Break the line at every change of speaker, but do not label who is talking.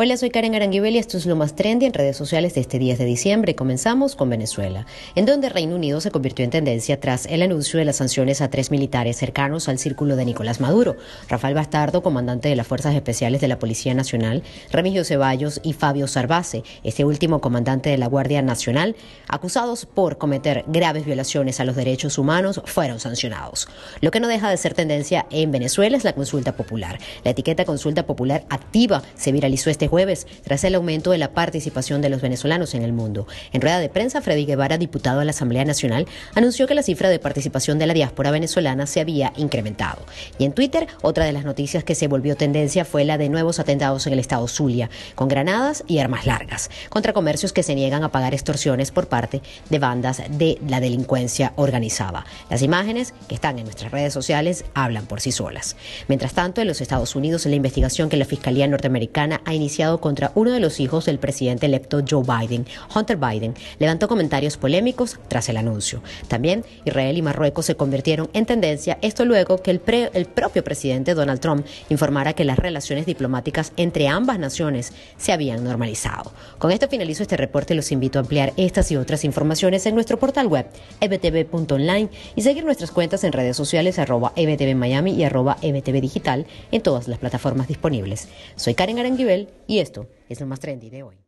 Hola, soy Karen Aranguibel y esto es lo más trendy en redes sociales de este 10 de diciembre. Comenzamos con Venezuela, en donde Reino Unido se convirtió en tendencia tras el anuncio de las sanciones a tres militares cercanos al círculo de Nicolás Maduro, Rafael Bastardo, comandante de las Fuerzas Especiales de la Policía Nacional, Remigio Ceballos y Fabio Sarbace, este último comandante de la Guardia Nacional, acusados por cometer graves violaciones a los derechos humanos, fueron sancionados. Lo que no deja de ser tendencia en Venezuela es la consulta popular. La etiqueta consulta popular activa se viralizó este jueves tras el aumento de la participación de los venezolanos en el mundo. En rueda de prensa, Freddy Guevara, diputado a la Asamblea Nacional, anunció que la cifra de participación de la diáspora venezolana se había incrementado. Y en Twitter, otra de las noticias que se volvió tendencia fue la de nuevos atentados en el estado Zulia, con granadas y armas largas, contra comercios que se niegan a pagar extorsiones por parte de bandas de la delincuencia organizada. Las imágenes que están en nuestras redes sociales hablan por sí solas. Mientras tanto, en los Estados Unidos, la investigación que la Fiscalía norteamericana ha iniciado contra uno de los hijos del presidente electo Joe Biden, Hunter Biden, levantó comentarios polémicos tras el anuncio. También Israel y Marruecos se convirtieron en tendencia, esto luego que el, el propio presidente Donald Trump informara que las relaciones diplomáticas entre ambas naciones se habían normalizado. Con esto finalizo este reporte los invito a ampliar estas y otras informaciones en nuestro portal web ebtv.online y seguir nuestras cuentas en redes sociales arroba ebtv Miami y arroba ebtv digital en todas las plataformas disponibles. Soy Karen Aranguibel y esto es lo más trendy de hoy.